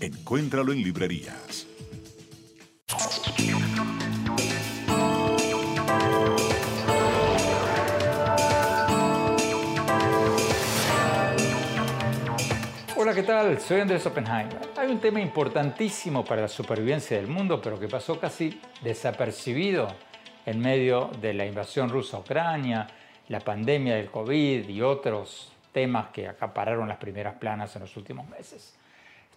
Encuéntralo en librerías. Hola, ¿qué tal? Soy Andrés Oppenheimer. Hay un tema importantísimo para la supervivencia del mundo, pero que pasó casi desapercibido en medio de la invasión rusa a Ucrania, la pandemia del COVID y otros temas que acapararon las primeras planas en los últimos meses.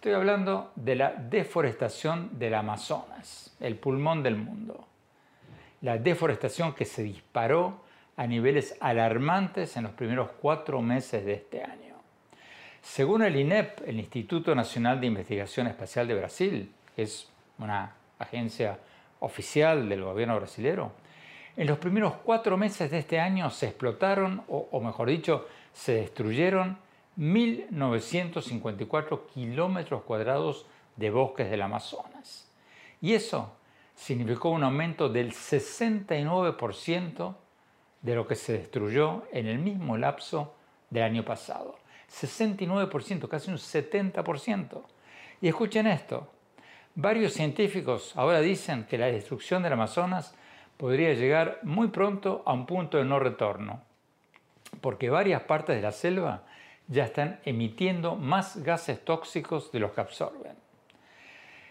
Estoy hablando de la deforestación del Amazonas, el pulmón del mundo. La deforestación que se disparó a niveles alarmantes en los primeros cuatro meses de este año. Según el INEP, el Instituto Nacional de Investigación Espacial de Brasil, que es una agencia oficial del gobierno brasilero, en los primeros cuatro meses de este año se explotaron, o, o mejor dicho, se destruyeron 1.954 kilómetros cuadrados de bosques del Amazonas. Y eso significó un aumento del 69% de lo que se destruyó en el mismo lapso del año pasado. 69%, casi un 70%. Y escuchen esto, varios científicos ahora dicen que la destrucción del Amazonas podría llegar muy pronto a un punto de no retorno, porque varias partes de la selva ya están emitiendo más gases tóxicos de los que absorben.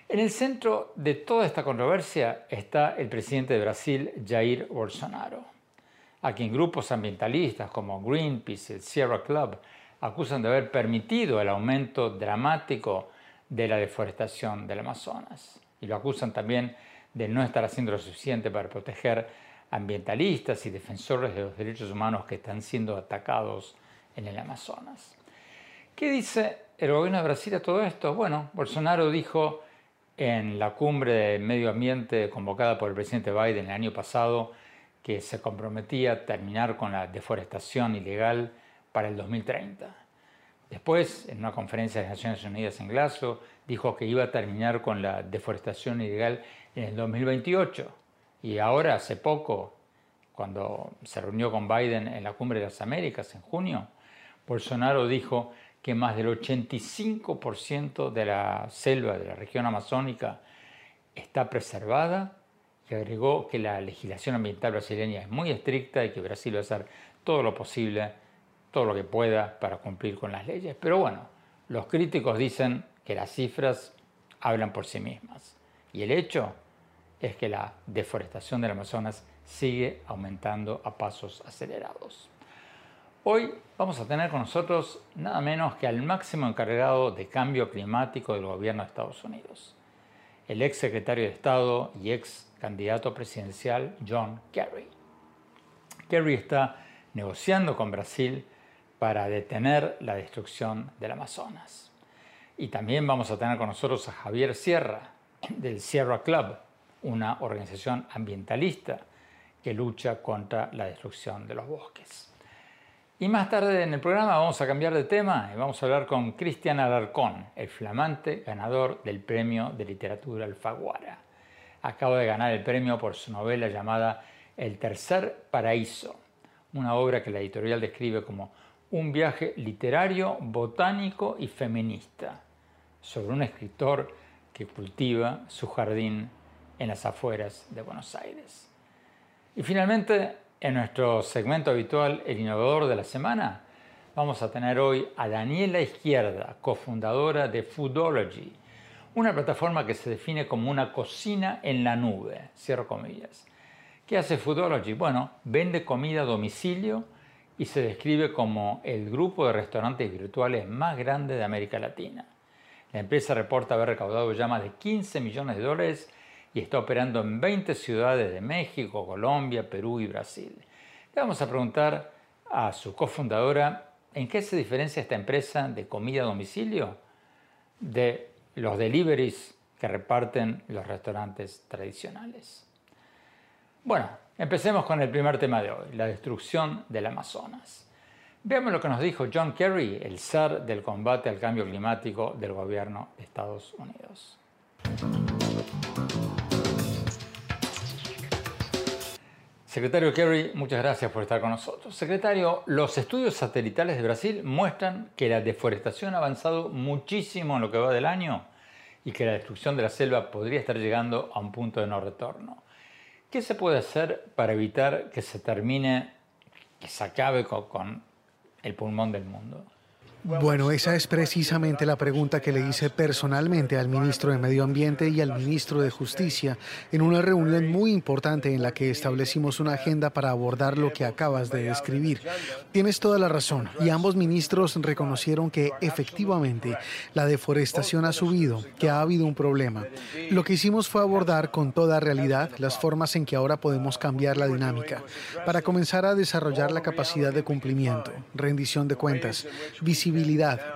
En el centro de toda esta controversia está el presidente de Brasil, Jair Bolsonaro, a quien grupos ambientalistas como Greenpeace y el Sierra Club acusan de haber permitido el aumento dramático de la deforestación del Amazonas. Y lo acusan también de no estar haciendo lo suficiente para proteger ambientalistas y defensores de los derechos humanos que están siendo atacados en el Amazonas. ¿Qué dice el gobierno de Brasil a todo esto? Bueno, Bolsonaro dijo en la cumbre de medio ambiente convocada por el presidente Biden el año pasado que se comprometía a terminar con la deforestación ilegal para el 2030. Después, en una conferencia de Naciones Unidas en Glasgow, dijo que iba a terminar con la deforestación ilegal en el 2028. Y ahora, hace poco, cuando se reunió con Biden en la Cumbre de las Américas en junio, Bolsonaro dijo que más del 85% de la selva de la región amazónica está preservada y agregó que la legislación ambiental brasileña es muy estricta y que Brasil va a hacer todo lo posible todo lo que pueda para cumplir con las leyes. Pero bueno, los críticos dicen que las cifras hablan por sí mismas. Y el hecho es que la deforestación del Amazonas sigue aumentando a pasos acelerados. Hoy vamos a tener con nosotros nada menos que al máximo encargado de cambio climático del gobierno de Estados Unidos, el ex secretario de Estado y ex candidato presidencial John Kerry. Kerry está negociando con Brasil para detener la destrucción del Amazonas. Y también vamos a tener con nosotros a Javier Sierra, del Sierra Club, una organización ambientalista que lucha contra la destrucción de los bosques. Y más tarde en el programa vamos a cambiar de tema y vamos a hablar con Cristian Alarcón, el flamante ganador del premio de literatura Alfaguara. Acaba de ganar el premio por su novela llamada El tercer paraíso, una obra que la editorial describe como un viaje literario, botánico y feminista sobre un escritor que cultiva su jardín en las afueras de Buenos Aires. Y finalmente, en nuestro segmento habitual, El Innovador de la Semana, vamos a tener hoy a Daniela Izquierda, cofundadora de Foodology, una plataforma que se define como una cocina en la nube, cierro comillas. ¿Qué hace Foodology? Bueno, vende comida a domicilio y se describe como el grupo de restaurantes virtuales más grande de América Latina. La empresa reporta haber recaudado ya más de 15 millones de dólares y está operando en 20 ciudades de México, Colombia, Perú y Brasil. Le vamos a preguntar a su cofundadora en qué se diferencia esta empresa de comida a domicilio de los deliveries que reparten los restaurantes tradicionales. Bueno, empecemos con el primer tema de hoy, la destrucción del Amazonas. Veamos lo que nos dijo John Kerry, el zar del combate al cambio climático del gobierno de Estados Unidos. Secretario Kerry, muchas gracias por estar con nosotros. Secretario, los estudios satelitales de Brasil muestran que la deforestación ha avanzado muchísimo en lo que va del año y que la destrucción de la selva podría estar llegando a un punto de no retorno. ¿Qué se puede hacer para evitar que se termine, que se acabe con, con el pulmón del mundo? Bueno, esa es precisamente la pregunta que le hice personalmente al ministro de Medio Ambiente y al ministro de Justicia en una reunión muy importante en la que establecimos una agenda para abordar lo que acabas de describir. Tienes toda la razón y ambos ministros reconocieron que efectivamente la deforestación ha subido, que ha habido un problema. Lo que hicimos fue abordar con toda realidad las formas en que ahora podemos cambiar la dinámica para comenzar a desarrollar la capacidad de cumplimiento, rendición de cuentas, visibilidad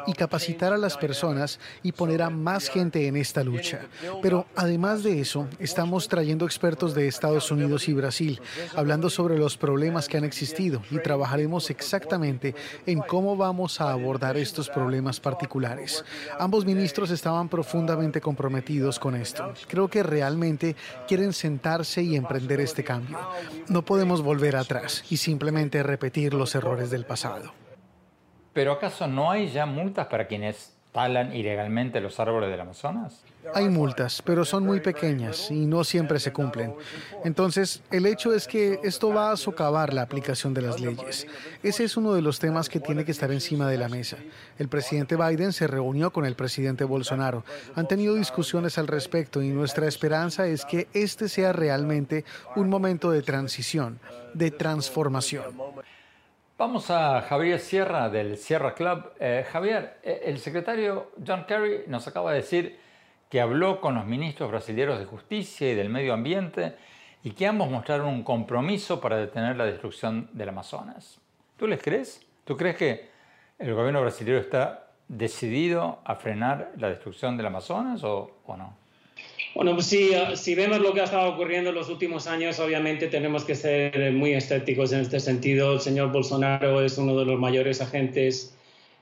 y capacitar a las personas y poner a más gente en esta lucha. Pero además de eso, estamos trayendo expertos de Estados Unidos y Brasil, hablando sobre los problemas que han existido y trabajaremos exactamente en cómo vamos a abordar estos problemas particulares. Ambos ministros estaban profundamente comprometidos con esto. Creo que realmente quieren sentarse y emprender este cambio. No podemos volver atrás y simplemente repetir los errores del pasado. ¿Pero acaso no hay ya multas para quienes talan ilegalmente los árboles del Amazonas? Hay multas, pero son muy pequeñas y no siempre se cumplen. Entonces, el hecho es que esto va a socavar la aplicación de las leyes. Ese es uno de los temas que tiene que estar encima de la mesa. El presidente Biden se reunió con el presidente Bolsonaro. Han tenido discusiones al respecto y nuestra esperanza es que este sea realmente un momento de transición, de transformación. Vamos a Javier Sierra del Sierra Club. Eh, Javier, eh, el secretario John Kerry nos acaba de decir que habló con los ministros brasileños de Justicia y del Medio Ambiente y que ambos mostraron un compromiso para detener la destrucción del Amazonas. ¿Tú les crees? ¿Tú crees que el gobierno brasileño está decidido a frenar la destrucción del Amazonas o, o no? Bueno, pues si, eh, si vemos lo que ha estado ocurriendo en los últimos años, obviamente tenemos que ser muy escépticos en este sentido. El señor Bolsonaro es uno de los mayores agentes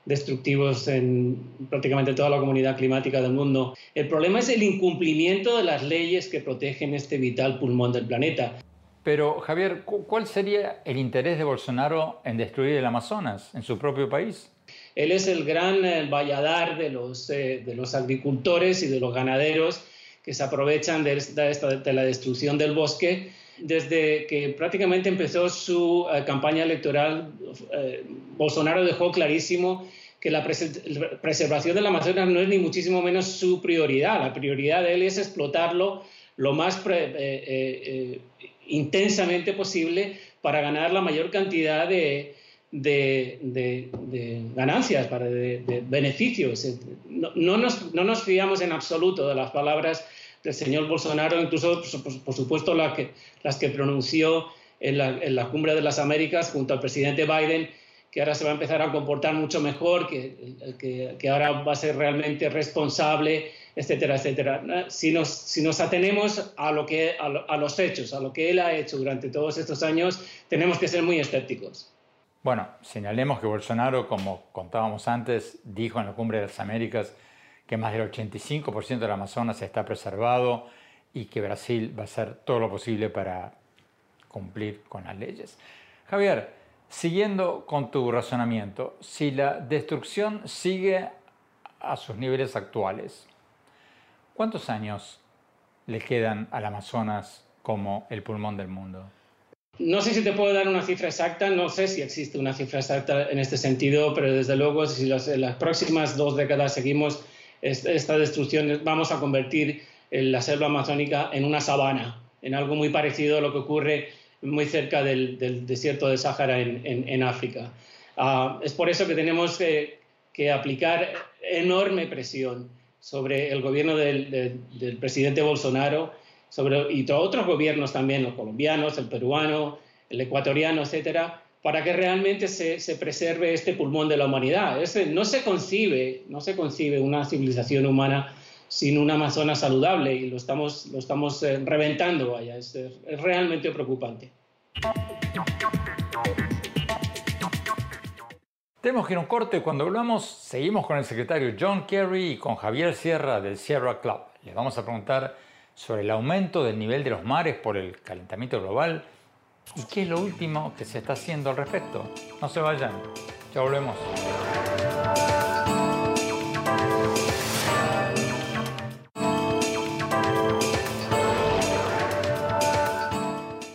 destructivos en prácticamente toda la comunidad climática del mundo. El problema es el incumplimiento de las leyes que protegen este vital pulmón del planeta. Pero, Javier, ¿cuál sería el interés de Bolsonaro en destruir el Amazonas en su propio país? Él es el gran eh, valladar de los, eh, de los agricultores y de los ganaderos que se aprovechan de, de la destrucción del bosque. Desde que prácticamente empezó su eh, campaña electoral, eh, Bolsonaro dejó clarísimo que la preservación del Amazonas no es ni muchísimo menos su prioridad. La prioridad de él es explotarlo lo más eh, intensamente posible para ganar la mayor cantidad de, de, ganancias, para de, beneficios. No, nos, no, nos, fiamos en absoluto de las palabras del señor Bolsonaro, incluso, por, supuesto, las que, las que pronunció en la, en la, Cumbre de las Américas junto al presidente Biden, que ahora se va a empezar a comportar mucho mejor, que, que, ahora va a ser realmente responsable, etcétera, etcétera. Si nos, si nos atenemos a, lo que, a los hechos, a lo que él ha hecho durante todos estos años, tenemos que ser muy escépticos. Bueno, señalemos que Bolsonaro, como contábamos antes, dijo en la Cumbre de las Américas que más del 85% del Amazonas está preservado y que Brasil va a hacer todo lo posible para cumplir con las leyes. Javier, siguiendo con tu razonamiento, si la destrucción sigue a sus niveles actuales, ¿cuántos años le quedan al Amazonas como el pulmón del mundo? No sé si te puedo dar una cifra exacta, no sé si existe una cifra exacta en este sentido, pero desde luego si en las próximas dos décadas seguimos esta destrucción, vamos a convertir la selva amazónica en una sabana, en algo muy parecido a lo que ocurre muy cerca del, desierto de Sáhara en, África. Ah, es por eso que tenemos que, aplicar enorme presión sobre el gobierno del, presidente Bolsonaro sobre, y otros gobiernos también, los colombianos, el peruano, el ecuatoriano, etcétera, para que realmente se, preserve este pulmón de la humanidad. no se concibe, no se concibe una civilización humana sin un Amazonas saludable y lo estamos, lo estamos eh, reventando, vaya, es, es realmente preocupante. Tenemos que ir a un corte. Cuando hablamos, seguimos con el secretario John Kerry y con Javier Sierra del Sierra Club. Les vamos a preguntar sobre el aumento del nivel de los mares por el calentamiento global y qué es lo último que se está haciendo al respecto. No se vayan. Ya volvemos.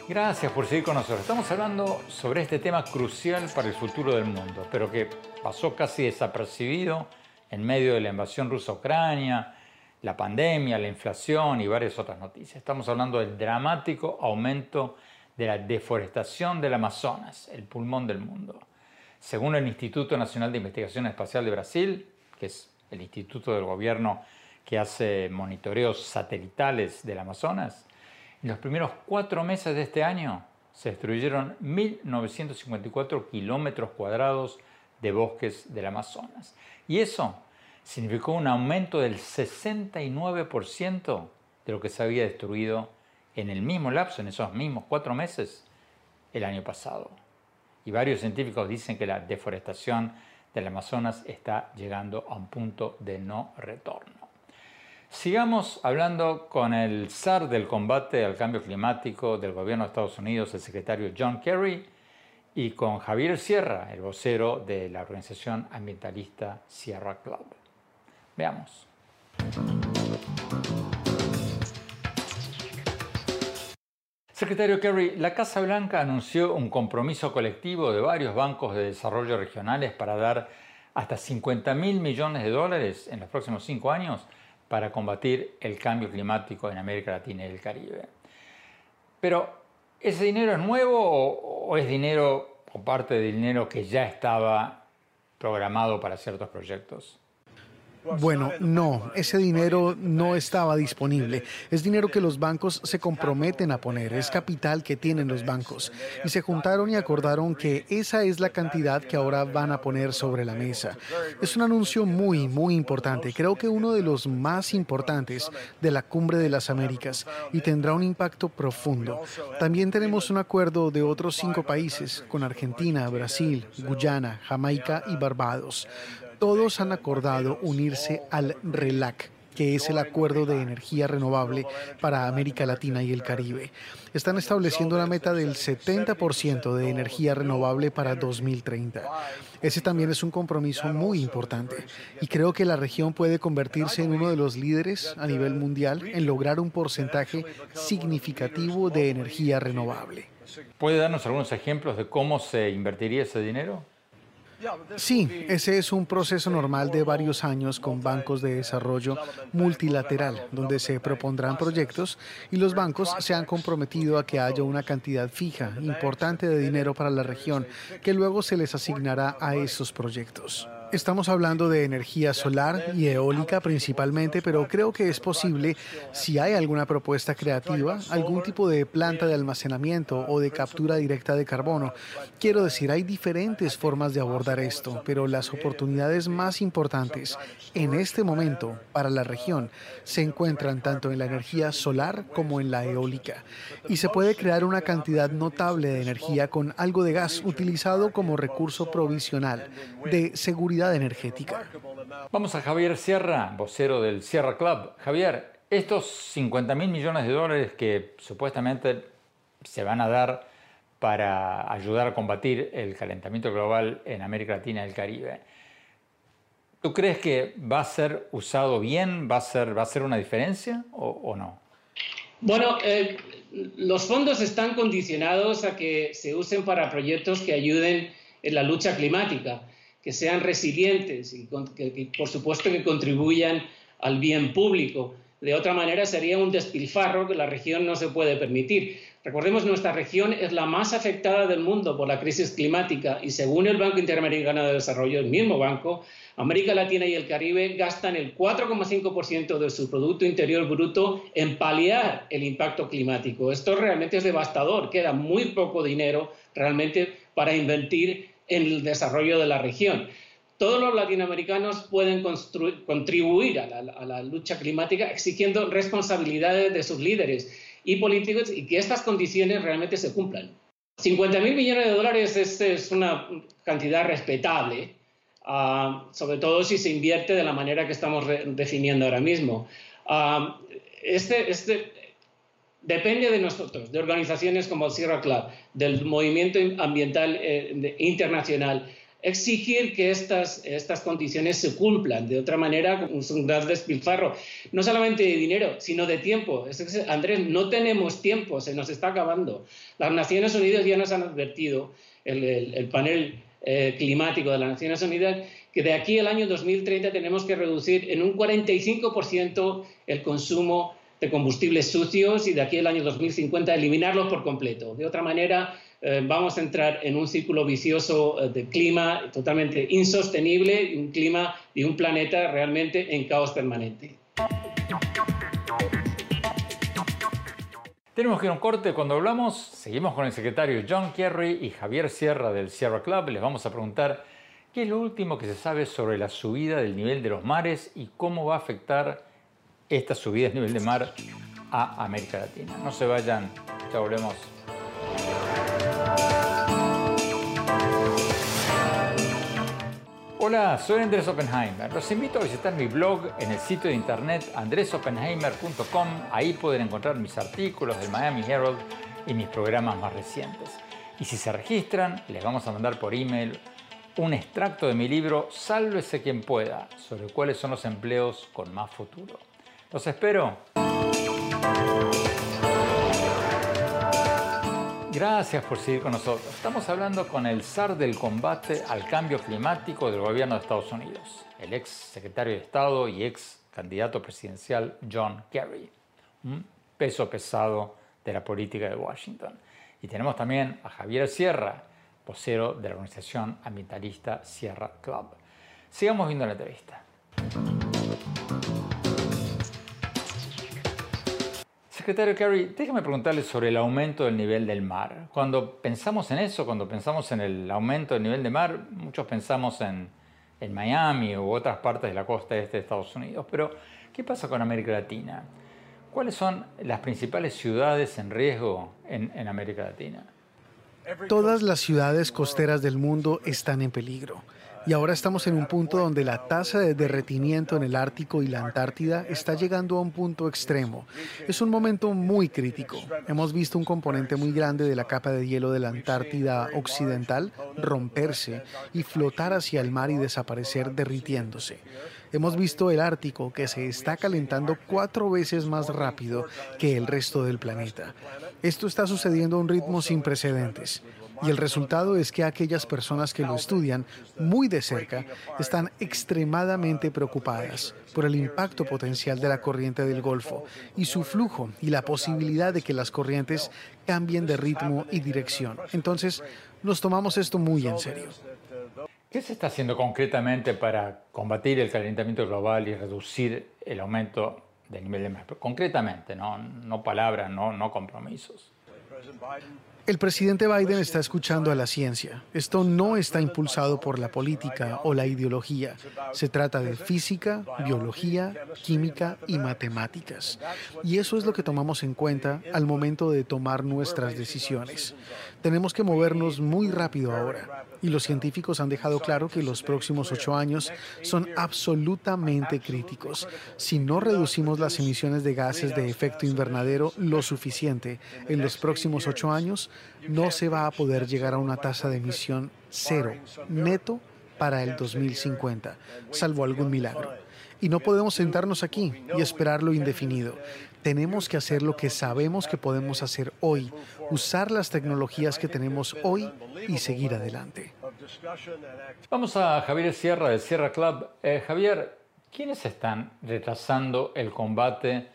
Gracias por seguir con nosotros. Estamos hablando sobre este tema crucial para el futuro del mundo, pero que pasó casi desapercibido en medio de la invasión rusa a Ucrania, la pandemia, la inflación y varias otras noticias. Estamos hablando del dramático aumento de la deforestación del Amazonas, el pulmón del mundo. Según el Instituto Nacional de Investigación Espacial de Brasil, que es el instituto del gobierno que hace monitoreos satelitales del Amazonas, en los primeros cuatro meses de este año se destruyeron 1.954 kilómetros cuadrados de bosques del Amazonas. Y eso significó un aumento del 69% de lo que se había destruido en el mismo lapso, en esos mismos cuatro meses, el año pasado. Y varios científicos dicen que la deforestación del Amazonas está llegando a un punto de no retorno. Sigamos hablando con el zar del combate al cambio climático del gobierno de Estados Unidos, el secretario John Kerry, y con Javier Sierra, el vocero de la organización ambientalista Sierra Club. Veamos. Secretario Kerry, la Casa Blanca anunció un compromiso colectivo de varios bancos de desarrollo regionales para dar hasta 50 mil millones de dólares en los próximos cinco años para combatir el cambio climático en América Latina y el Caribe. Pero, ¿ese dinero es nuevo o, es dinero o parte del dinero que ya estaba programado para ciertos proyectos? Bueno, no, ese dinero no estaba disponible. Es dinero que los bancos se comprometen a poner, es capital que tienen los bancos. Y se juntaron y acordaron que esa es la cantidad que ahora van a poner sobre la mesa. Es un anuncio muy, muy importante. Creo que uno de los más importantes de la Cumbre de las Américas y tendrá un impacto profundo. También tenemos un acuerdo de otros cinco países, con Argentina, Brasil, Guyana, Jamaica y Barbados todos han acordado unirse al RELAC, que es el Acuerdo de Energía Renovable para América Latina y el Caribe. Están estableciendo una meta del 70% de energía renovable para 2030. Ese también es un compromiso muy importante y creo que la región puede convertirse en uno de los líderes a nivel mundial en lograr un porcentaje significativo de energía renovable. ¿Puede darnos algunos ejemplos de cómo se invertiría ese dinero? Sí, ese es un proceso normal de varios años con bancos de desarrollo multilateral, donde se propondrán proyectos y los bancos se han comprometido a que haya una cantidad fija, importante de dinero para la región, que luego se les asignará a esos proyectos. Estamos hablando de energía solar y eólica principalmente, pero creo que es posible, si hay alguna propuesta creativa, algún tipo de planta de almacenamiento o de captura directa de carbono. Quiero decir, hay diferentes formas de abordar esto, pero las oportunidades más importantes en este momento para la región se encuentran tanto en la energía solar como en la eólica. Y se puede crear una cantidad notable de energía con algo de gas utilizado como recurso provisional de seguridad energética. Vamos a Javier Sierra, vocero del Sierra Club. Javier, estos 50 mil millones de dólares que supuestamente se van a dar para ayudar a combatir el calentamiento global en América Latina y el Caribe. ¿Tú crees que va a ser usado bien? ¿Va a ser, va a ser una diferencia o, no? Bueno, eh, los fondos están condicionados a que se usen para proyectos que ayuden en la lucha climática que sean resilientes y que, por supuesto que contribuyan al bien público. De otra manera sería un despilfarro que la región no se puede permitir. Recordemos, nuestra región es la más afectada del mundo por la crisis climática y según el Banco Interamericano de Desarrollo, el mismo banco, América Latina y el Caribe gastan el 4,5% de su Producto Interior Bruto en paliar el impacto climático. Esto realmente es devastador. Queda muy poco dinero realmente para invertir el desarrollo de la región. Todos los latinoamericanos pueden contribuir a la, lucha climática exigiendo responsabilidades de sus líderes y políticos y que estas condiciones realmente se cumplan. 50 mil millones de dólares es, una cantidad respetable, ah, sobre todo si se invierte de la manera que estamos definiendo ahora mismo. Ah, este, este, depende de nosotros, de organizaciones como el Sierra Club, del movimiento ambiental eh, internacional, exigir que estas, estas condiciones se cumplan. De otra manera, es un gran despilfarro, no solamente de dinero, sino de tiempo. Andrés, no tenemos tiempo, se nos está acabando. Las Naciones Unidas ya nos han advertido, el, panel eh, climático de las Naciones Unidas, que de aquí al año 2030 tenemos que reducir en un 45% el consumo de combustibles sucios y de aquí al año 2050 eliminarlos por completo. De otra manera, eh, vamos a entrar en un círculo vicioso eh, de clima totalmente insostenible, un clima y un planeta realmente en caos permanente. Tenemos que ir a un corte. Cuando hablamos, seguimos con el secretario John Kerry y Javier Sierra del Sierra Club. Les vamos a preguntar qué es lo último que se sabe sobre la subida del nivel de los mares y cómo va a afectar esta subida de nivel de mar a América Latina. No se vayan, ya volvemos. Hola, soy Andrés Oppenheimer. Los invito a visitar mi blog en el sitio de internet andresoppenheimer.com. Ahí pueden encontrar mis artículos del Miami Herald y mis programas más recientes. Y si se registran, les vamos a mandar por email un extracto de mi libro Sálvese quien pueda, sobre cuáles son los empleos con más futuro. Los espero. Gracias por seguir con nosotros. Estamos hablando con el zar del combate al cambio climático del gobierno de Estados Unidos, el ex secretario de Estado y ex candidato presidencial John Kerry, un peso pesado de la política de Washington. Y tenemos también a Javier Sierra, vocero de la organización ambientalista Sierra Club. Sigamos viendo la entrevista. Secretario Kerry, déjame preguntarle sobre el aumento del nivel del mar. Cuando pensamos en eso, cuando pensamos en el aumento del nivel del mar, muchos pensamos en, Miami u otras partes de la costa este de Estados Unidos. Pero, ¿qué pasa con América Latina? ¿Cuáles son las principales ciudades en riesgo en América Latina? Todas las ciudades costeras del mundo están en peligro. Y ahora estamos en un punto donde la tasa de derretimiento en el Ártico y la Antártida está llegando a un punto extremo. Es un momento muy crítico. Hemos visto un componente muy grande de la capa de hielo de la Antártida Occidental romperse y flotar hacia el mar y desaparecer derritiéndose. Hemos visto el Ártico que se está calentando cuatro veces más rápido que el resto del planeta. Esto está sucediendo a un ritmo sin precedentes. Y el resultado es que aquellas personas que lo estudian muy de cerca están extremadamente preocupadas por el impacto potencial de la corriente del Golfo y su flujo y la posibilidad de que las corrientes cambien de ritmo y dirección. Entonces, nos tomamos esto muy en serio. ¿Qué se está haciendo concretamente para combatir el calentamiento global y reducir el aumento Concretamente, no, no palabras, no compromisos. El presidente Biden está escuchando a la ciencia. Esto no está impulsado por la política o la ideología. Se trata de física, biología, química y matemáticas. Y eso es lo que tomamos en cuenta al momento de tomar nuestras decisiones. Tenemos que movernos muy rápido ahora. Y los científicos han dejado claro que los próximos ocho años son absolutamente críticos. Si no reducimos las emisiones de gases de efecto invernadero lo suficiente en los próximos ocho años, no se va a poder llegar a una tasa de emisión cero neto para el 2050, salvo algún milagro. Y no podemos sentarnos aquí y esperar lo indefinido. Tenemos que hacer lo que sabemos que podemos hacer hoy, usar las tecnologías que tenemos hoy y seguir adelante. Vamos a Javier Sierra del Sierra Club. Eh, Javier, ¿quiénes están retrasando el combate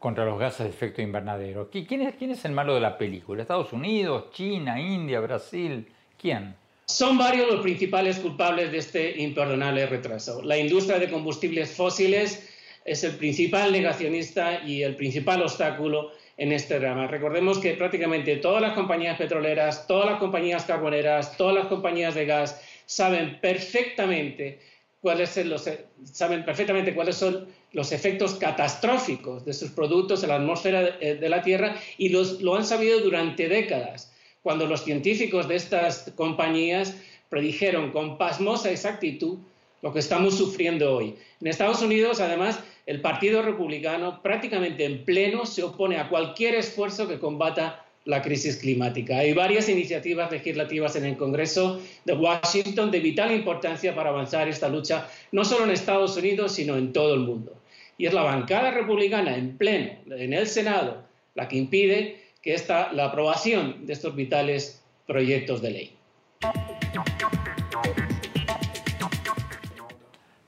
contra los gases de efecto invernadero. ¿Quién es, ¿Quién es el malo de la película? ¿Estados Unidos, China, India, Brasil? ¿Quién? Son varios los principales culpables de este imperdonable retraso. La industria de combustibles fósiles es el principal negacionista y el principal obstáculo en este drama. Recordemos que prácticamente todas las compañías petroleras, todas las compañías carboneras, todas las compañías de gas saben perfectamente cuáles los, saben perfectamente cuáles son los efectos catastróficos de sus productos en la atmósfera de, eh, la Tierra y lo han sabido durante décadas, cuando los científicos de estas compañías predijeron con pasmosa exactitud lo que estamos sufriendo hoy. En Estados Unidos, además, el Partido Republicano prácticamente en pleno se opone a cualquier esfuerzo que combata la crisis climática. Hay varias iniciativas legislativas en el Congreso de Washington de vital importancia para avanzar esta lucha, no solo en Estados Unidos, sino en todo el mundo. Y es la bancada republicana en pleno, en el Senado, la que impide que esta, la aprobación de estos vitales proyectos de ley.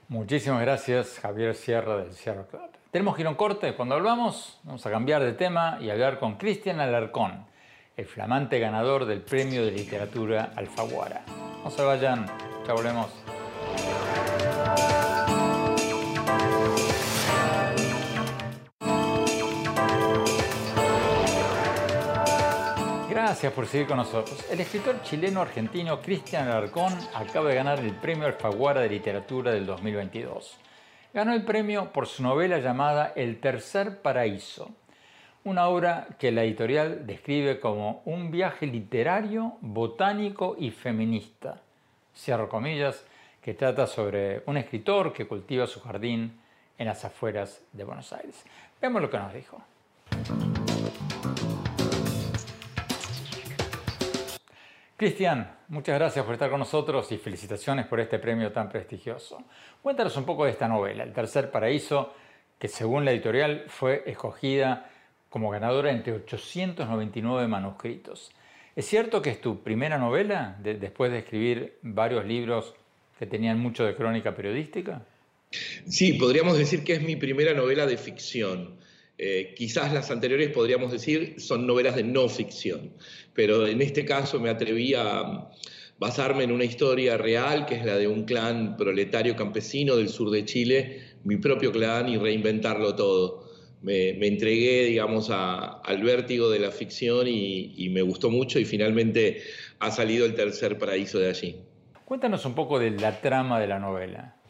Muchísimas gracias, Javier Sierra del Sierra Club. Tenemos un corte. Cuando volvamos, vamos a cambiar de tema y hablar con Cristian Alarcón, el flamante ganador del Premio de Literatura Alfaguara. No se vayan, ya volvemos. Gracias por seguir con nosotros. El escritor chileno-argentino Cristian Alarcón acaba de ganar el Premio Alfaguara de Literatura del 2022. Ganó el premio por su novela llamada El Tercer Paraíso, una obra que la editorial describe como un viaje literario, botánico y feminista. Cierro comillas, que trata sobre un escritor que cultiva su jardín en las afueras de Buenos Aires. Veamos lo que nos dijo. Cristian, muchas gracias por estar con nosotros y felicitaciones por este premio tan prestigioso. Cuéntanos un poco de esta novela, El Tercer Paraíso, que según la editorial fue escogida como ganadora entre 899 manuscritos. ¿Es cierto que es tu primera novela después de escribir varios libros que tenían mucho de crónica periodística? Sí, podríamos decir que es mi primera novela de ficción. Eh, quizás las anteriores podríamos decir son novelas de no ficción, pero en este caso me atreví a basarme en una historia real, que es la de un clan proletario campesino del sur de Chile, mi propio clan, y reinventarlo todo. Me, entregué, digamos, al vértigo de la ficción y me gustó mucho y finalmente ha salido el tercer paraíso de allí. Cuéntanos un poco de la trama de la novela.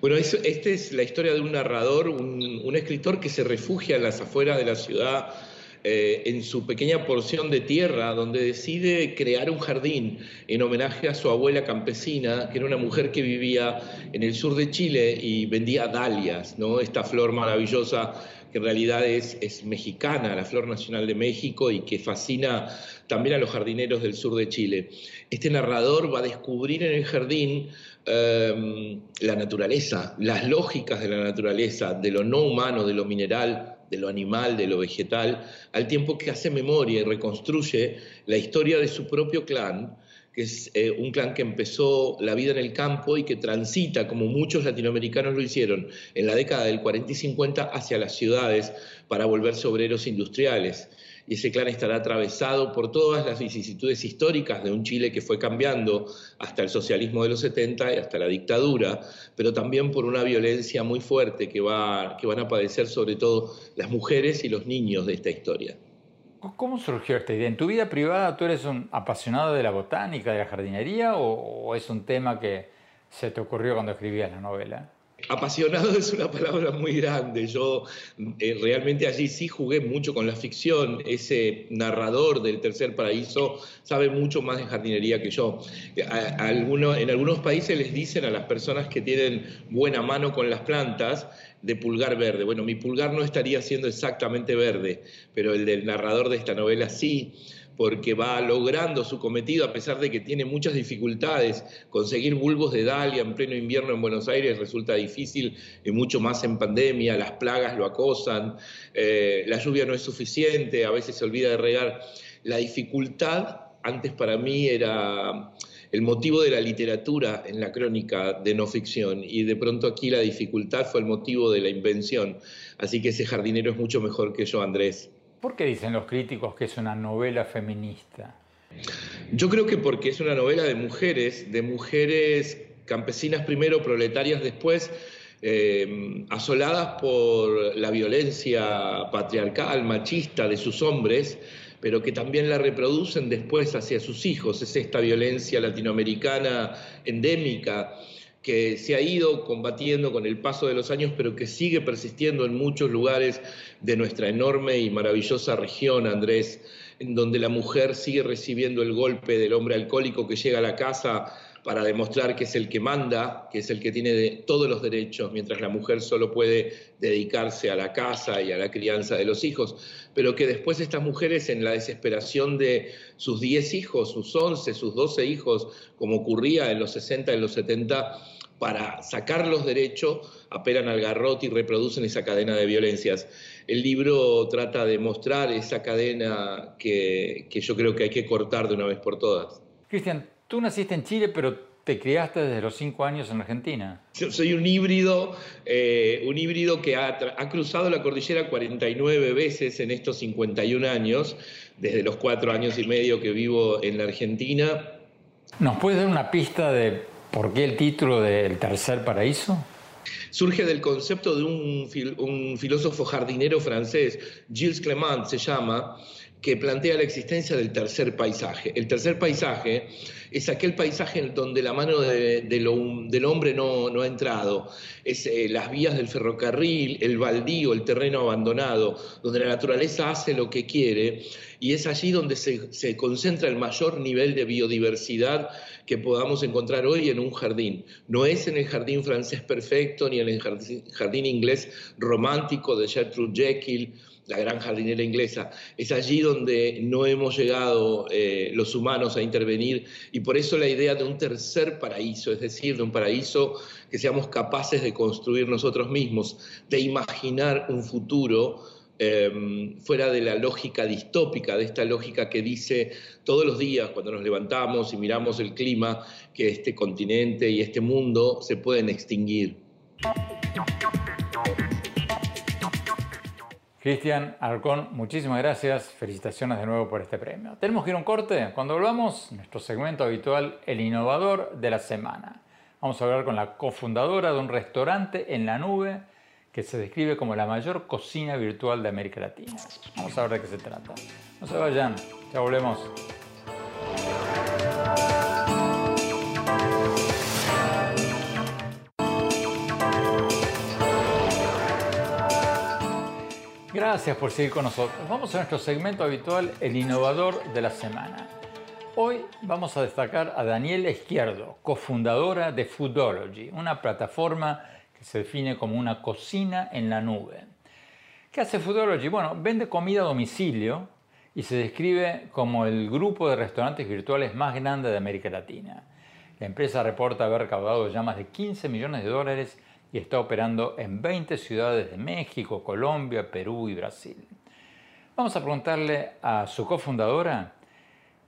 Bueno, esta es la historia de un narrador, un, escritor que se refugia en las afueras de la ciudad, eh, en su pequeña porción de tierra, donde decide crear un jardín en homenaje a su abuela campesina, que era una mujer que vivía en el sur de Chile y vendía dalias, ¿no? esta flor maravillosa que en realidad es, es mexicana, la flor nacional de México y que fascina también a los jardineros del sur de Chile. Este narrador va a descubrir en el jardín Em, la naturaleza, las lógicas de la naturaleza, de lo no humano, de lo mineral, de lo animal, de lo vegetal, al tiempo que hace memoria y reconstruye la historia de su propio clan, que es eh, un clan que empezó la vida en el campo y que transita, como muchos latinoamericanos lo hicieron, en la década del 40 y 50 hacia las ciudades para volverse obreros industriales. Y ese clan estará atravesado por todas las vicisitudes históricas de un Chile que fue cambiando hasta el socialismo de los 70 y hasta la dictadura, pero también por una violencia muy fuerte que, va, que van a padecer sobre todo las mujeres y los niños de esta historia. ¿Cómo surgió esta idea? ¿En tu vida privada tú eres un apasionado de la botánica, de la jardinería o, es un tema que se te ocurrió cuando escribías la novela? Apasionado es una palabra muy grande. Yo eh, realmente allí sí jugué mucho con la ficción. Ese narrador del Tercer Paraíso sabe mucho más de jardinería que yo. en algunos países les dicen a las personas que tienen buena mano con las plantas, de pulgar verde. Bueno, mi pulgar no estaría siendo exactamente verde, pero el del narrador de esta novela sí, porque va logrando su cometido a pesar de que tiene muchas dificultades. Conseguir bulbos de dalia en pleno invierno en Buenos Aires resulta difícil y mucho más en pandemia, las plagas lo acosan, eh, la lluvia no es suficiente, a veces se olvida de regar. La dificultad antes para mí era el motivo de la literatura en la crónica de no ficción y de pronto aquí la dificultad fue el motivo de la invención. Así que ese jardinero es mucho mejor que yo, Andrés. ¿Por qué dicen los críticos que es una novela feminista? Yo creo que porque es una novela de mujeres, de mujeres campesinas primero, proletarias después, eh, asoladas por la violencia patriarcal, machista de sus hombres, pero que también la reproducen después hacia sus hijos. Es esta violencia latinoamericana endémica que se ha ido combatiendo con el paso de los años, pero que sigue persistiendo en muchos lugares de nuestra enorme y maravillosa región, Andrés, en donde la mujer sigue recibiendo el golpe del hombre alcohólico que llega a la casa para demostrar que es el que manda, que es el que tiene todos los derechos, mientras la mujer solo puede dedicarse a la casa y a la crianza de los hijos, pero que después estas mujeres en la desesperación de sus 10 hijos, sus 11, sus 12 hijos, como ocurría en los 60 y en los 70, para sacar los derechos, apelan al garrote y reproducen esa cadena de violencias. El libro trata de mostrar esa cadena que, que yo creo que hay que cortar de una vez por todas. Cristian, Tú naciste en Chile, pero te criaste desde los cinco años en Argentina. Yo soy un híbrido, eh, un híbrido que ha, cruzado la cordillera 49 veces en estos 51 años, desde los cuatro años y medio que vivo en la Argentina. ¿Nos puedes dar una pista de por qué el título del Tercer Paraíso? surge del concepto de un, un, filósofo jardinero francés, Gilles Clement se llama, que plantea la existencia del tercer paisaje. El tercer paisaje es aquel paisaje donde la mano del hombre no, ha entrado, es eh, las vías del ferrocarril, el baldío, el terreno abandonado, donde la naturaleza hace lo que quiere y es allí donde se, se concentra el mayor nivel de biodiversidad que podamos encontrar hoy en un jardín. No es en el jardín francés perfecto ni en el jardín inglés romántico de Gertrude Jekyll la gran jardinera inglesa. Es allí donde no hemos llegado eh, los humanos a intervenir y por eso la idea de un tercer paraíso, es decir, de un paraíso que seamos capaces de construir nosotros mismos, de imaginar un futuro em, fuera de la lógica distópica, de esta lógica que dice todos los días cuando nos levantamos y miramos el clima, que este continente y este mundo se pueden extinguir. Cristian Arcón, muchísimas gracias. Felicitaciones de nuevo por este premio. Tenemos que ir a un corte. Cuando volvamos, nuestro segmento habitual, el innovador de la semana. Vamos a hablar con la cofundadora de un restaurante en la nube que se describe como la mayor cocina virtual de América Latina. Vamos a ver de qué se trata. No se vayan, ya volvemos. Gracias por seguir con nosotros. Vamos a nuestro segmento habitual, el innovador de la semana. Hoy vamos a destacar a Daniela Izquierdo, cofundadora de Foodology, una plataforma que se define como una cocina en la nube. ¿Qué hace Foodology? Bueno, vende comida a domicilio y se describe como el grupo de restaurantes virtuales más grande de América Latina. La empresa reporta haber recaudado ya más de 15 millones de dólares y está operando en 20 ciudades de México, Colombia, Perú y Brasil. Vamos a preguntarle a su cofundadora,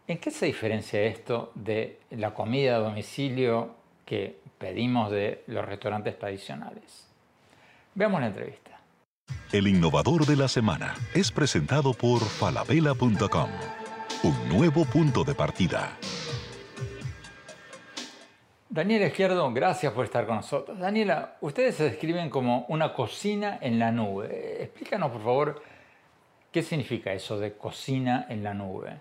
¿en qué se diferencia esto de la comida a domicilio que pedimos de los restaurantes tradicionales? Veamos la entrevista. El innovador de la semana es presentado por falabella.com. Un nuevo punto de partida. Daniela Izquierdo, gracias por estar con nosotros. Daniela, ustedes se describen como una cocina en la nube. Explícanos, por favor, qué significa eso de cocina en la nube.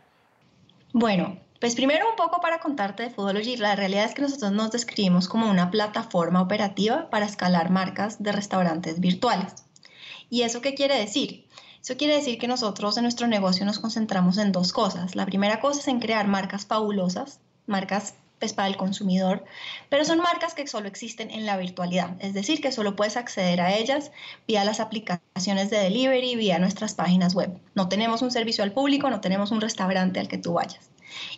Bueno, pues primero un poco para contarte de Foodology, la realidad es que nosotros nos describimos como una plataforma operativa para escalar marcas de restaurantes virtuales. ¿Y eso qué quiere decir? Eso quiere decir que nosotros en nuestro negocio nos concentramos en dos cosas. La primera cosa es en crear marcas fabulosas, marcas pues, para el consumidor, pero son marcas que solo existen en la virtualidad, es decir, que solo puedes acceder a ellas vía las aplicaciones de delivery, vía nuestras páginas web. No tenemos un servicio al público, no tenemos un restaurante al que tú vayas.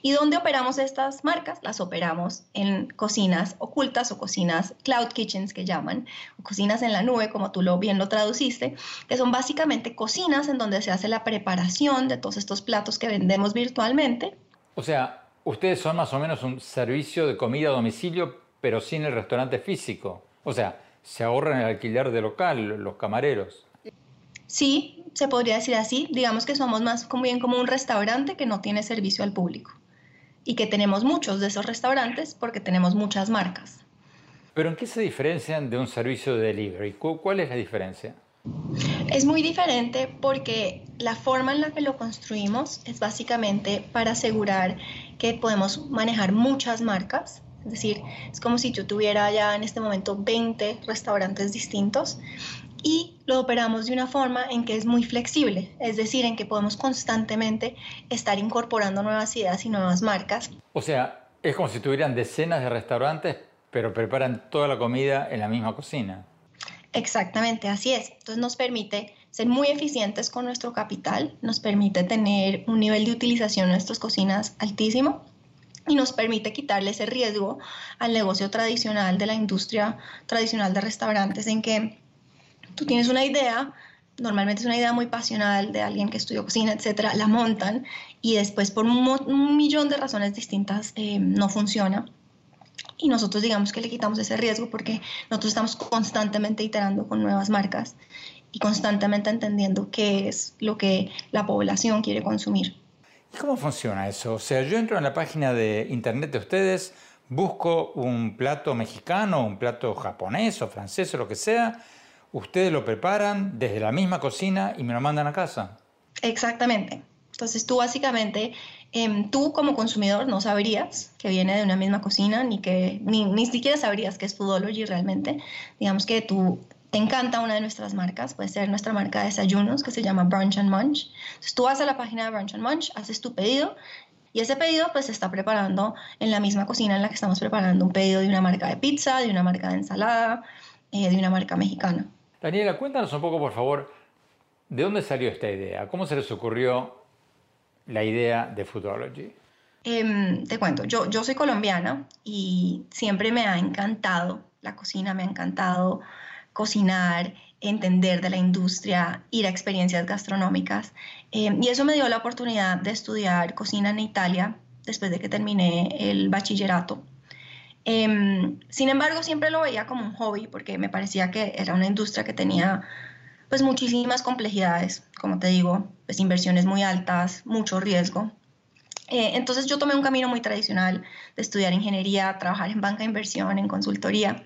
¿Y dónde operamos estas marcas? Las operamos en cocinas ocultas o cocinas cloud kitchens que llaman, o cocinas en la nube, como tú lo bien lo traduciste, que son básicamente cocinas en donde se hace la preparación de todos estos platos que vendemos virtualmente. O sea, ustedes son más o menos un servicio de comida a domicilio, pero sin el restaurante físico. O sea, se ahorran el alquiler de local, los camareros. Sí, se podría decir así. Digamos que somos más como bien como un restaurante que no tiene servicio al público. Y que tenemos muchos de esos restaurantes porque tenemos muchas marcas. ¿Pero en qué se diferencian de un servicio de delivery? ¿Cuál es la diferencia? Es muy diferente porque la forma en la que lo construimos es básicamente para asegurar que podemos manejar muchas marcas. Es decir, es como si yo tuviera ya en este momento 20 restaurantes distintos y lo operamos de una forma en que es muy flexible, es decir, en que podemos constantemente estar incorporando nuevas ideas y nuevas marcas. O sea, es como si tuvieran decenas de restaurantes, pero preparan toda la comida en la misma cocina. Exactamente, así es. Entonces nos permite ser muy eficientes con nuestro capital, nos permite tener un nivel de utilización en nuestras cocinas altísimo y nos permite quitarle ese riesgo al negocio tradicional de la industria tradicional de restaurantes en que tú tienes una idea, normalmente es una idea muy pasional de alguien que estudió cocina, etcétera, la montan y después por un, millón de razones distintas eh, no funciona. Y nosotros digamos que le quitamos ese riesgo porque nosotros estamos constantemente iterando con nuevas marcas y constantemente entendiendo qué es lo que la población quiere consumir. ¿Y cómo funciona eso? O sea, yo entro en la página de internet de ustedes, busco un plato mexicano, un plato japonés o francés o lo que sea, ustedes lo preparan desde la misma cocina y me lo mandan a casa. Exactamente. Entonces tú básicamente Em, tú como consumidor no sabrías que viene de una misma cocina, ni que ni, ni siquiera sabrías que es Foodology realmente. Digamos que tú te encanta una de nuestras marcas, puede ser nuestra marca de desayunos que se llama Brunch and Munch. Entonces tú vas a la página de Brunch and Munch, haces tu pedido y ese pedido pues se está preparando en la misma cocina en la que estamos preparando un pedido de una marca de pizza, de una marca de ensalada, eh, de una marca mexicana. Daniela, cuéntanos un poco por favor, ¿de dónde salió esta idea? ¿Cómo se les ocurrió la idea de Foodology? Em, te cuento, yo, yo soy colombiana y siempre me ha encantado la cocina, me ha encantado cocinar, entender de la industria, ir a experiencias gastronómicas. Em, y eso me dio la oportunidad de estudiar cocina en Italia después de que terminé el bachillerato. Em, sin embargo, siempre lo veía como un hobby porque me parecía que era una industria que tenía pues muchísimas complejidades, como te digo, pues inversiones muy altas, mucho riesgo. Eh, entonces yo tomé un camino muy tradicional de estudiar ingeniería, trabajar en banca de inversión, en consultoría,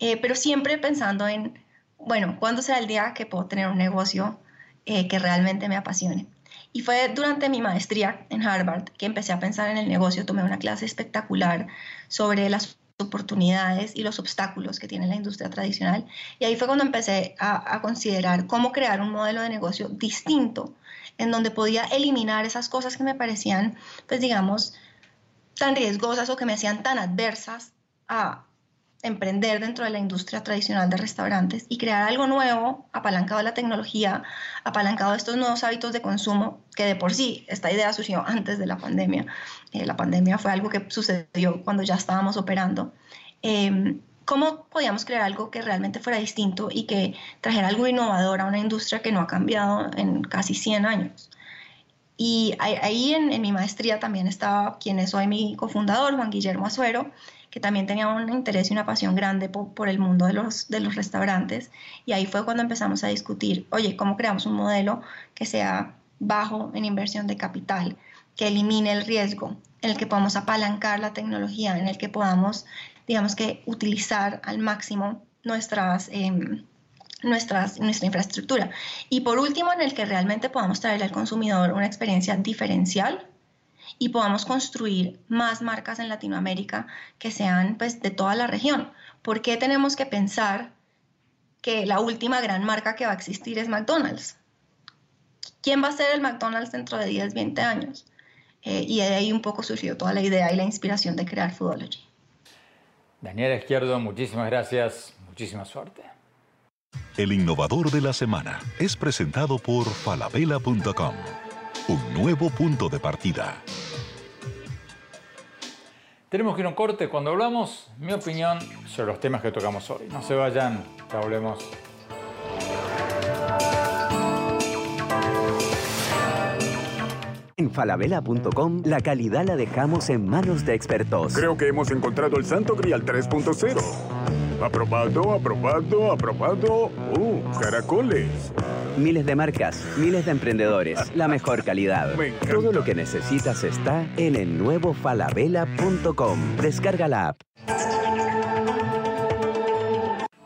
eh, pero siempre pensando en, bueno, ¿cuándo será el día que puedo tener un negocio eh, que realmente me apasione? Y fue durante mi maestría en Harvard que empecé a pensar en el negocio, tomé una clase espectacular sobre las oportunidades y los obstáculos que tiene la industria tradicional. Y ahí fue cuando empecé a, considerar cómo crear un modelo de negocio distinto, en donde podía eliminar esas cosas que me parecían, pues digamos, tan riesgosas o que me hacían tan adversas a, emprender dentro de la industria tradicional de restaurantes y crear algo nuevo, apalancado de la tecnología, apalancado de estos nuevos hábitos de consumo, que de por sí esta idea surgió antes de la pandemia. Eh, la pandemia fue algo que sucedió cuando ya estábamos operando. Em, ¿Cómo podíamos crear algo que realmente fuera distinto y que trajera algo innovador a una industria que no ha cambiado en casi 100 años? Y ahí en, en mi maestría también estaba quien es hoy mi cofundador, Juan Guillermo Azuero, que también tenía un interés y una pasión grande por, el mundo de los, de los restaurantes. Y ahí fue cuando empezamos a discutir, oye, ¿cómo creamos un modelo que sea bajo en inversión de capital, que elimine el riesgo, en el que podamos apalancar la tecnología, en el que podamos, digamos que, utilizar al máximo nuestras... Em, nuestras, nuestra infraestructura. Y por último, en el que realmente podamos traerle al consumidor una experiencia diferencial y podamos construir más marcas en Latinoamérica que sean pues, de toda la región. ¿Por qué tenemos que pensar que la última gran marca que va a existir es McDonald's? ¿Quién va a ser el McDonald's dentro de 10, 20 años? Eh, y de ahí un poco surgió toda la idea y la inspiración de crear Foodology. Daniela Izquierdo, muchísimas gracias, muchísima suerte. El innovador de la semana es presentado por falabella.com, un nuevo punto de partida. Tenemos que ir a un corte cuando hablamos, mi opinión sobre los temas que tocamos hoy. No se vayan, ya volvemos. En falabella.com la calidad la dejamos en manos de expertos. Creo que hemos encontrado el santo grial 3.0. Aprobado, aprobado, aprobado. ¡Uh, caracoles! Miles de marcas, miles de emprendedores, la mejor calidad. Todo lo que necesitas está en el nuevo falabella.com. Descarga la app.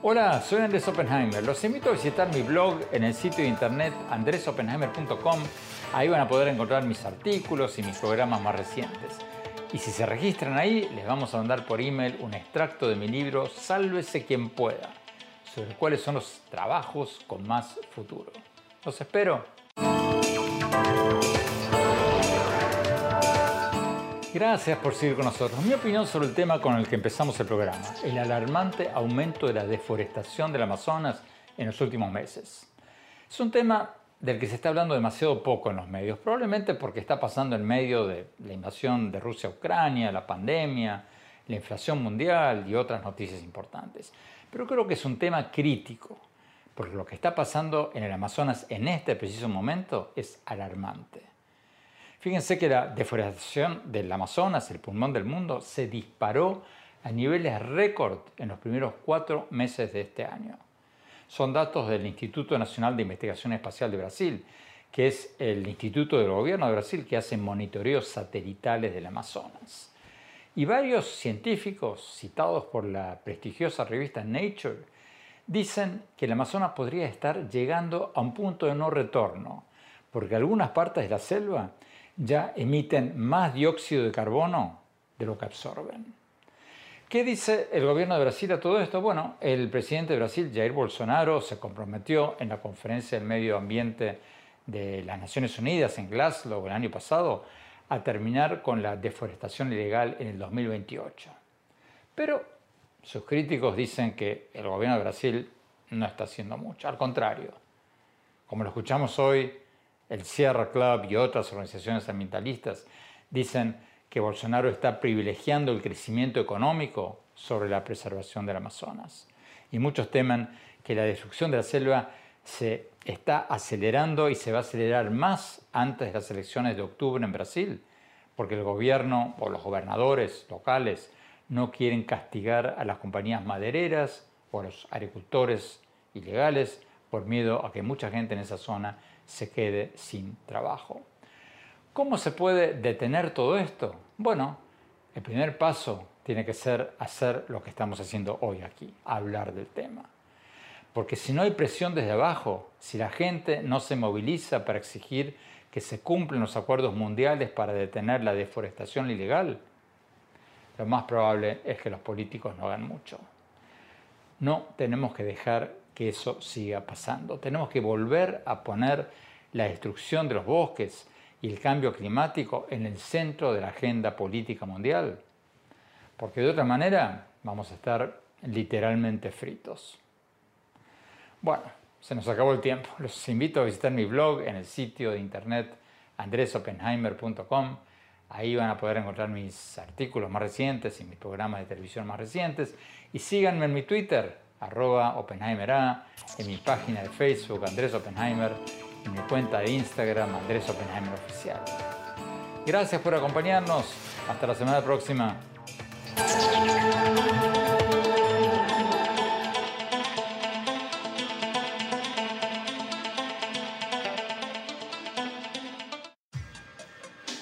Hola, soy Andrés Oppenheimer. Los invito a visitar mi blog en el sitio de internet andresoppenheimer.com Ahí van a poder encontrar mis artículos y mis programas más recientes. Y si se registran ahí, les vamos a mandar por email un extracto de mi libro Sálvese quien pueda, sobre cuáles son los trabajos con más futuro. Los espero. Gracias por seguir con nosotros. Mi opinión sobre el tema con el que empezamos el programa, el alarmante aumento de la deforestación del Amazonas en los últimos meses. Es un tema del que se está hablando demasiado poco en los medios, probablemente porque está pasando en medio de la invasión de Rusia a Ucrania, la pandemia, la inflación mundial y otras noticias importantes. Pero creo que es un tema crítico, porque lo que está pasando en el Amazonas en este preciso momento es alarmante. Fíjense que la deforestación del Amazonas, el pulmón del mundo, se disparó a niveles récord en los primeros cuatro meses de este año son datos del Instituto Nacional de Investigación Espacial de Brasil, que es el instituto del gobierno de Brasil que hace monitoreos satelitales del Amazonas. Y varios científicos citados por la prestigiosa revista Nature dicen que el Amazonas podría estar llegando a un punto de no retorno, porque algunas partes de la selva ya emiten más dióxido de carbono de lo que absorben. ¿Qué dice el gobierno de Brasil a todo esto? Bueno, el presidente de Brasil, Jair Bolsonaro, se comprometió en la conferencia del medio ambiente de las Naciones Unidas en Glasgow el año pasado a terminar con la deforestación ilegal en el 2028. Pero sus críticos dicen que el gobierno de Brasil no está haciendo mucho, al contrario. Como lo escuchamos hoy, el Sierra Club y otras organizaciones ambientalistas dicen que Bolsonaro está privilegiando el crecimiento económico sobre la preservación del Amazonas. Y muchos temen que la destrucción de la selva se está acelerando y se va a acelerar más antes de las elecciones de octubre en Brasil, porque el gobierno o los gobernadores locales no quieren castigar a las compañías madereras o a los agricultores ilegales por miedo a que mucha gente en esa zona se quede sin trabajo. ¿Cómo se puede detener todo esto? Bueno, el primer paso tiene que ser hacer lo que estamos haciendo hoy aquí, hablar del tema. Porque si no hay presión desde abajo, si la gente no se moviliza para exigir que se cumplen los acuerdos mundiales para detener la deforestación ilegal, lo más probable es que los políticos no hagan mucho. No tenemos que dejar que eso siga pasando. Tenemos que volver a poner la destrucción de los bosques, y el cambio climático en el centro de la agenda política mundial, porque de otra manera vamos a estar literalmente fritos. Bueno, se nos acabó el tiempo. Los invito a visitar mi blog en el sitio de internet andresopenheimer.com. Ahí van a poder encontrar mis artículos más recientes y mis programas de televisión más recientes. Y síganme en mi Twitter, arroba OpenheimerA, en mi página de Facebook, Andrés Oppenheimer en mi cuenta de Instagram, Andrés Oppenheimer Oficial. Gracias por acompañarnos. Hasta la semana próxima.